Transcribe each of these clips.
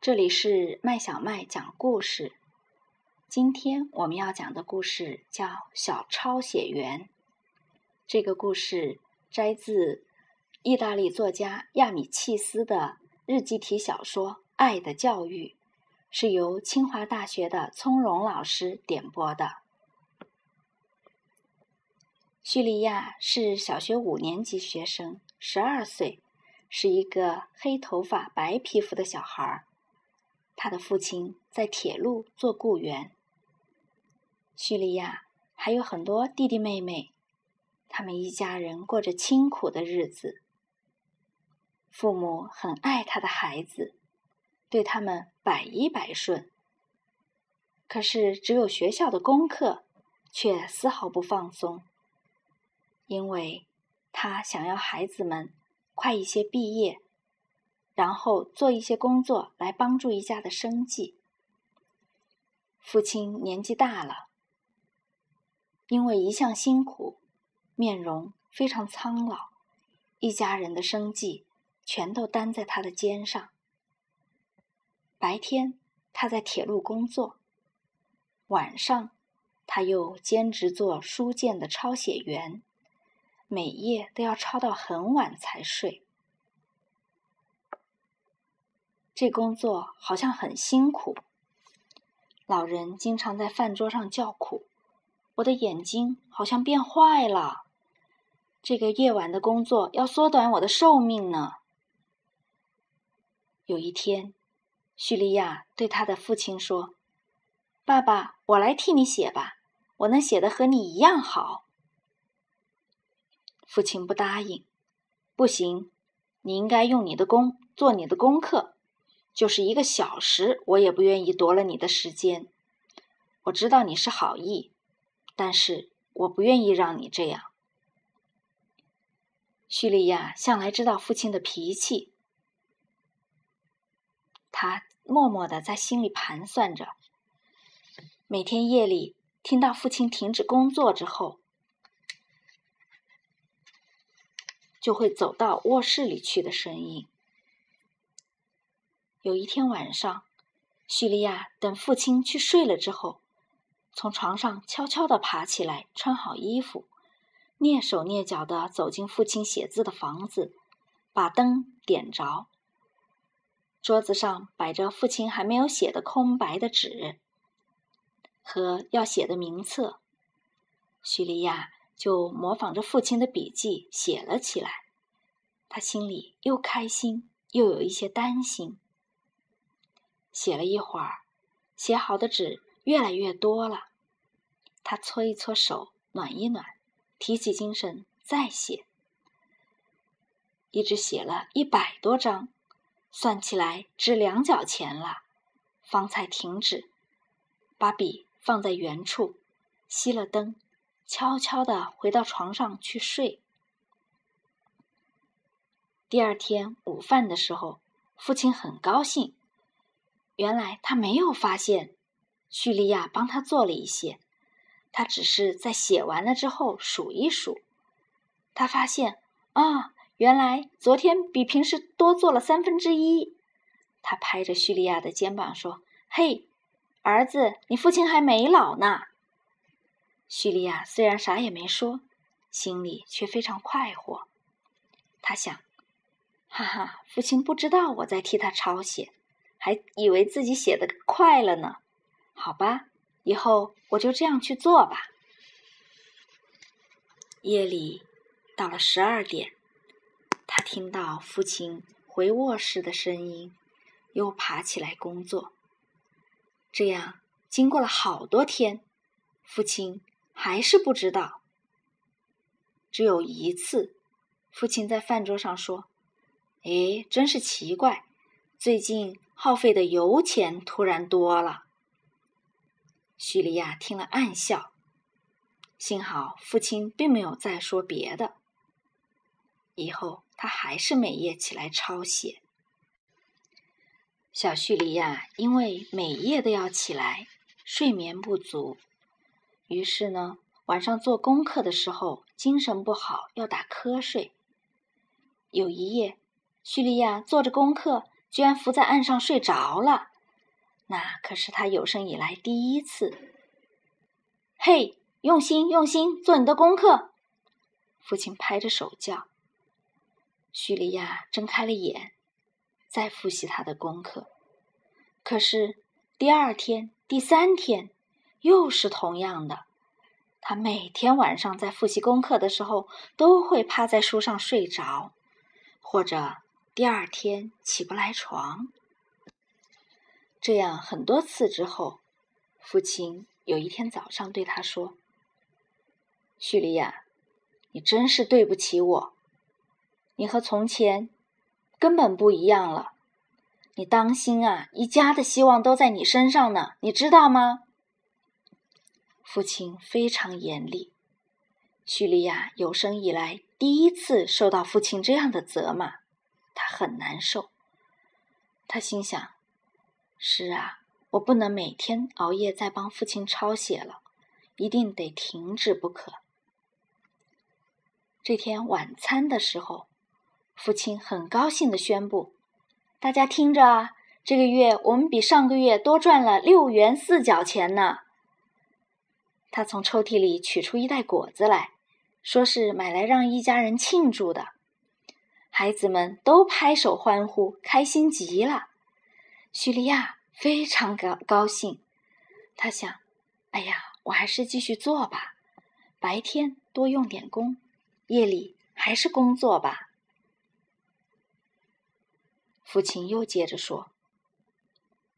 这里是麦小麦讲故事。今天我们要讲的故事叫《小抄写员》。这个故事摘自意大利作家亚米契斯的日记体小说《爱的教育》，是由清华大学的从容老师点播的。叙利亚是小学五年级学生，十二岁。是一个黑头发、白皮肤的小孩儿，他的父亲在铁路做雇员。叙利亚还有很多弟弟妹妹，他们一家人过着清苦的日子。父母很爱他的孩子，对他们百依百顺。可是，只有学校的功课却丝毫不放松，因为他想要孩子们。快一些毕业，然后做一些工作来帮助一家的生计。父亲年纪大了，因为一向辛苦，面容非常苍老，一家人的生计全都担在他的肩上。白天他在铁路工作，晚上他又兼职做书件的抄写员。每夜都要抄到很晚才睡，这工作好像很辛苦。老人经常在饭桌上叫苦：“我的眼睛好像变坏了，这个夜晚的工作要缩短我的寿命呢。”有一天，叙利亚对他的父亲说：“爸爸，我来替你写吧，我能写的和你一样好。”父亲不答应，不行，你应该用你的功做你的功课，就是一个小时，我也不愿意夺了你的时间。我知道你是好意，但是我不愿意让你这样。叙利亚向来知道父亲的脾气，他默默的在心里盘算着，每天夜里听到父亲停止工作之后。就会走到卧室里去的声音。有一天晚上，叙利亚等父亲去睡了之后，从床上悄悄地爬起来，穿好衣服，蹑手蹑脚地走进父亲写字的房子，把灯点着。桌子上摆着父亲还没有写的空白的纸和要写的名册，叙利亚。就模仿着父亲的笔记写了起来，他心里又开心又有一些担心。写了一会儿，写好的纸越来越多了，他搓一搓手，暖一暖，提起精神再写，一直写了一百多张，算起来值两角钱了，方才停止，把笔放在原处，熄了灯。悄悄地回到床上去睡。第二天午饭的时候，父亲很高兴。原来他没有发现叙利亚帮他做了一些，他只是在写完了之后数一数。他发现啊，原来昨天比平时多做了三分之一。他拍着叙利亚的肩膀说：“嘿，儿子，你父亲还没老呢。”叙利亚虽然啥也没说，心里却非常快活。他想：“哈哈，父亲不知道我在替他抄写，还以为自己写的快了呢。好吧，以后我就这样去做吧。”夜里到了十二点，他听到父亲回卧室的声音，又爬起来工作。这样经过了好多天，父亲。还是不知道。只有一次，父亲在饭桌上说：“哎，真是奇怪，最近耗费的油钱突然多了。”叙利亚听了暗笑。幸好父亲并没有再说别的。以后他还是每夜起来抄写。小叙利亚因为每夜都要起来，睡眠不足。于是呢，晚上做功课的时候精神不好，要打瞌睡。有一夜，叙利亚做着功课，居然浮在岸上睡着了。那可是他有生以来第一次。嘿，用心用心做你的功课！父亲拍着手叫。叙利亚睁开了眼，再复习他的功课。可是第二天、第三天，又是同样的。他每天晚上在复习功课的时候，都会趴在书上睡着，或者第二天起不来床。这样很多次之后，父亲有一天早上对他说：“叙利亚，你真是对不起我。你和从前根本不一样了。你当心啊，一家的希望都在你身上呢，你知道吗？”父亲非常严厉。叙利亚有生以来第一次受到父亲这样的责骂，他很难受。他心想。是啊，我不能每天熬夜在帮父亲抄写了，一定得停止不可。这天晚餐的时候，父亲很高兴的宣布：“大家听着啊，这个月我们比上个月多赚了六元四角钱呢。”他从抽屉里取出一袋果子来，说是买来让一家人庆祝的。孩子们都拍手欢呼，开心极了。叙利亚非常高高兴，他想：“哎呀，我还是继续做吧，白天多用点功，夜里还是工作吧。”父亲又接着说：“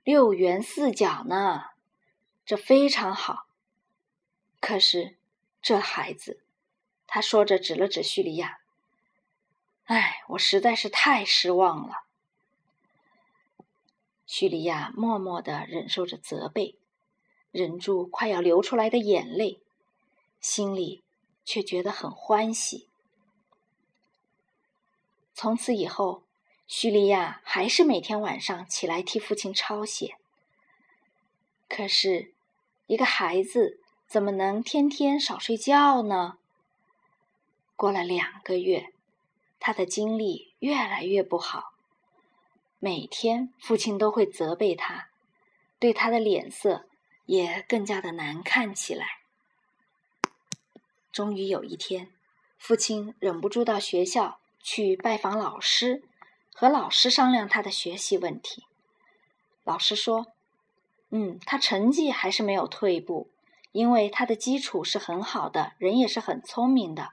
六元四角呢，这非常好。可是这孩子，他说着指了指叙利亚，哎，我实在是太失望了。”叙利亚默默的忍受着责备，忍住快要流出来的眼泪，心里却觉得很欢喜。从此以后，叙利亚还是每天晚上起来替父亲抄写。可是，一个孩子怎么能天天少睡觉呢？过了两个月，他的精力越来越不好。每天，父亲都会责备他，对他的脸色也更加的难看起来。终于有一天，父亲忍不住到学校去拜访老师，和老师商量他的学习问题。老师说：“嗯，他成绩还是没有退步，因为他的基础是很好的，人也是很聪明的。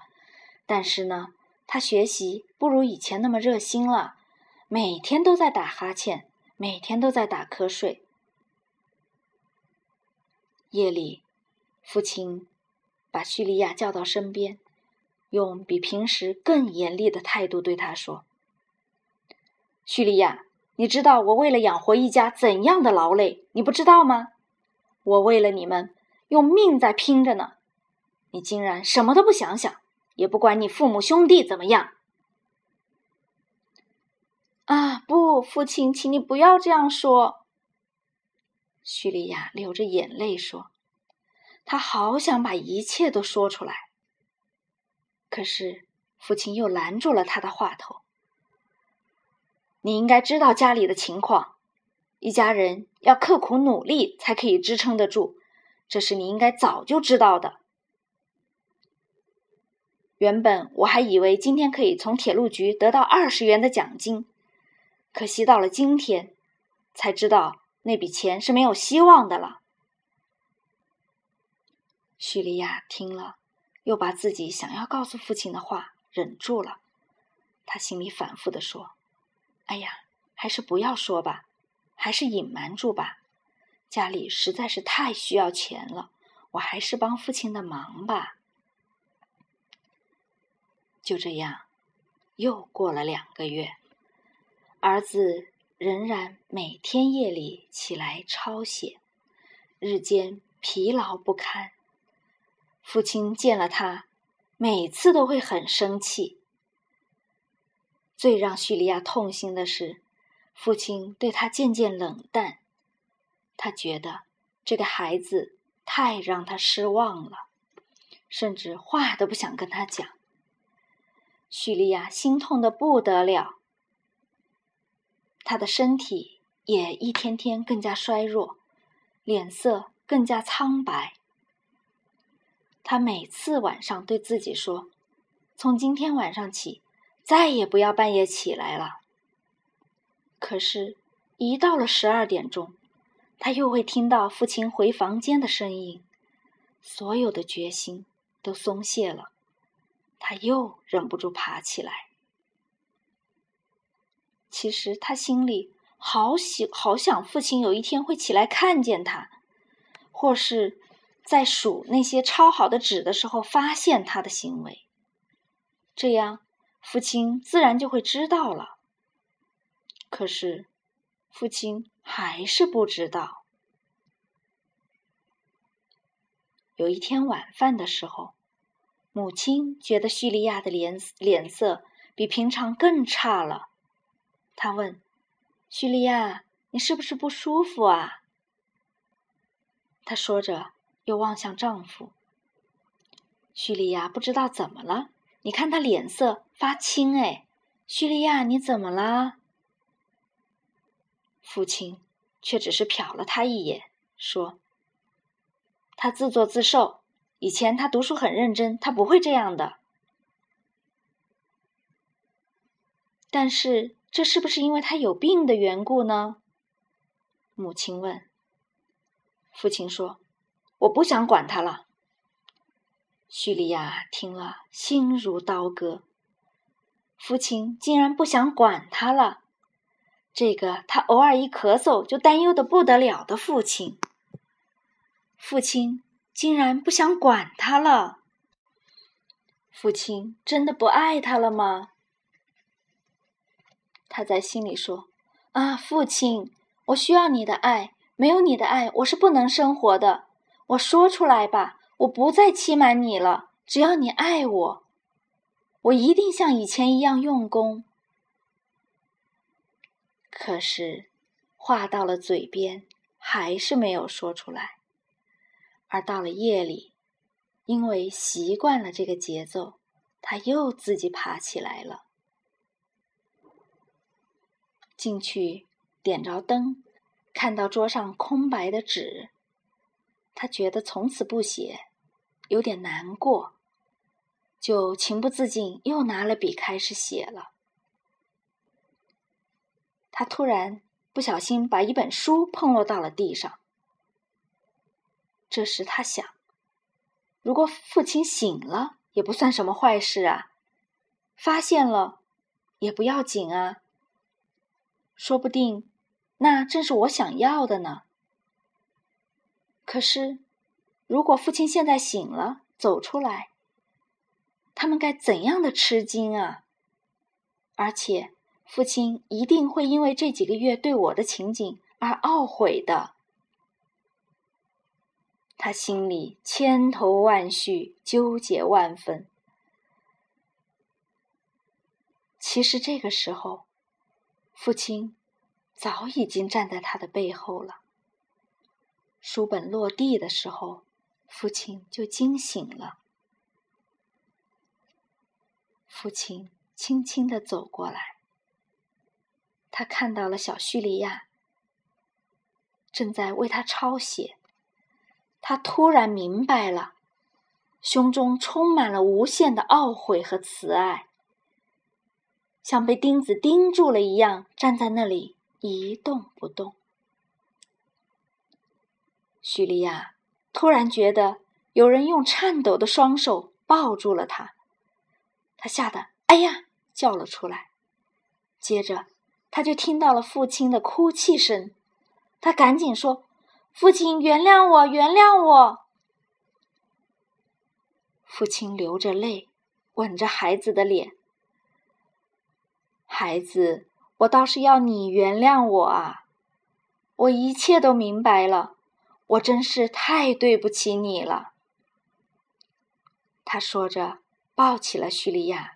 但是呢，他学习不如以前那么热心了。”每天都在打哈欠，每天都在打瞌睡。夜里，父亲把叙利亚叫到身边，用比平时更严厉的态度对他说：“叙利亚，你知道我为了养活一家怎样的劳累？你不知道吗？我为了你们用命在拼着呢！你竟然什么都不想想，也不管你父母兄弟怎么样。”啊，不，父亲，请你不要这样说。”叙利亚流着眼泪说，“他好想把一切都说出来。”可是父亲又拦住了他的话头。“你应该知道家里的情况，一家人要刻苦努力才可以支撑得住，这是你应该早就知道的。原本我还以为今天可以从铁路局得到二十元的奖金。”可惜到了今天，才知道那笔钱是没有希望的了。叙利亚听了，又把自己想要告诉父亲的话忍住了。他心里反复的说：“哎呀，还是不要说吧，还是隐瞒住吧。家里实在是太需要钱了，我还是帮父亲的忙吧。”就这样，又过了两个月。儿子仍然每天夜里起来抄写，日间疲劳不堪。父亲见了他，每次都会很生气。最让叙利亚痛心的是，父亲对他渐渐冷淡。他觉得这个孩子太让他失望了，甚至话都不想跟他讲。叙利亚心痛的不得了。他的身体也一天天更加衰弱，脸色更加苍白。他每次晚上对自己说：“从今天晚上起，再也不要半夜起来了。”可是，一到了十二点钟，他又会听到父亲回房间的声音，所有的决心都松懈了，他又忍不住爬起来。其实他心里好喜好想父亲有一天会起来看见他，或是在数那些抄好的纸的时候发现他的行为，这样父亲自然就会知道了。可是，父亲还是不知道。有一天晚饭的时候，母亲觉得叙利亚的脸脸色比平常更差了。她问：“叙利亚，你是不是不舒服啊？”她说着，又望向丈夫。叙利亚不知道怎么了，你看她脸色发青哎。叙利亚，你怎么了？父亲却只是瞟了他一眼，说：“他自作自受。以前他读书很认真，他不会这样的。但是，这是不是因为他有病的缘故呢？”母亲问。父亲说：“我不想管他了。”叙利亚听了，心如刀割。父亲竟然不想管他了。这个他偶尔一咳嗽就担忧的不得了的父亲，父亲竟然不想管他了。父亲真的不爱他了吗？他在心里说：“啊，父亲，我需要你的爱，没有你的爱，我是不能生活的。我说出来吧，我不再欺瞒你了。只要你爱我，我一定像以前一样用功。”可是，话到了嘴边，还是没有说出来。而到了夜里，因为习惯了这个节奏，他又自己爬起来了，进去点着灯，看到桌上空白的纸，他觉得从此不写，有点难过，就情不自禁又拿了笔开始写了。他突然不小心把一本书碰落到了地上。这时他想：如果父亲醒了，也不算什么坏事啊；发现了，也不要紧啊。说不定，那正是我想要的呢。可是，如果父亲现在醒了，走出来，他们该怎样的吃惊啊！而且。父亲一定会因为这几个月对我的情景而懊悔的。他心里千头万绪，纠结万分。其实这个时候，父亲早已经站在他的背后了。书本落地的时候，父亲就惊醒了。父亲轻轻的走过来。他看到了小叙利亚正在为他抄写，他突然明白了，胸中充满了无限的懊悔和慈爱，像被钉子钉住了一样，站在那里一动不动。叙利亚突然觉得有人用颤抖的双手抱住了他，他吓得“哎呀”叫了出来，接着。他就听到了父亲的哭泣声，他赶紧说：“父亲，原谅我，原谅我。”父亲流着泪，吻着孩子的脸：“孩子，我倒是要你原谅我啊！我一切都明白了，我真是太对不起你了。”他说着，抱起了叙利亚，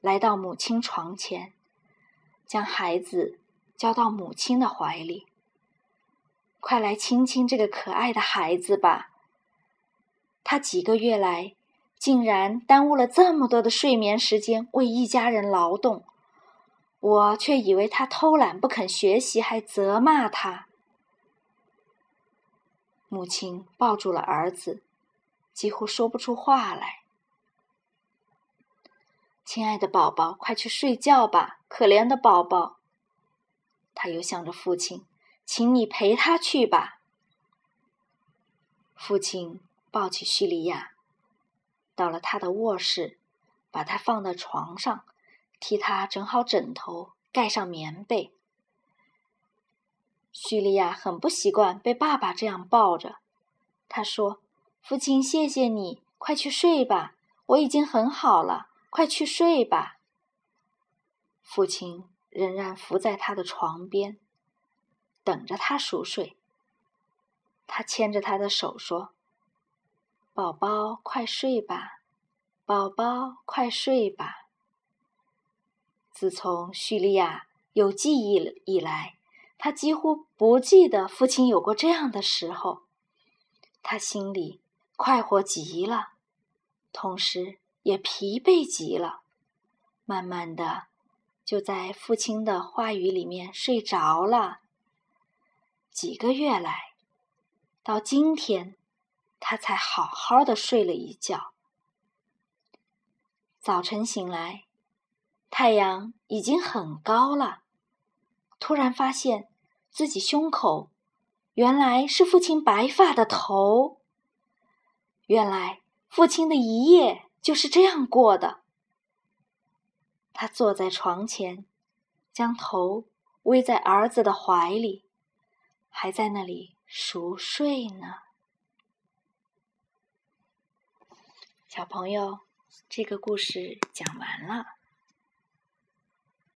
来到母亲床前。将孩子交到母亲的怀里，快来亲亲这个可爱的孩子吧。他几个月来，竟然耽误了这么多的睡眠时间为一家人劳动，我却以为他偷懒不肯学习，还责骂他。母亲抱住了儿子，几乎说不出话来。亲爱的宝宝，快去睡觉吧，可怜的宝宝。他又向着父亲，请你陪他去吧。父亲抱起叙利亚，到了他的卧室，把他放在床上，替他整好枕头，盖上棉被。叙利亚很不习惯被爸爸这样抱着，他说：“父亲，谢谢你，快去睡吧，我已经很好了，快去睡吧。”父亲仍然伏在他的床边，等着他熟睡。他牵着他的手说：“宝宝，快睡吧，宝宝，快睡吧。”自从叙利亚有记忆以来，他几乎不记得父亲有过这样的时候。他心里快活极了，同时也疲惫极了。慢慢的，就在父亲的话语里面睡着了。几个月来。到今天，他才好好的睡了一觉。早晨醒来，太阳已经很高了。突然发现自己胸口原来是父亲白发的头。原来父亲的一夜就是这样过的。他坐在床前，将头偎在儿子的怀里，还在那里。熟睡呢，小朋友，这个故事讲完了。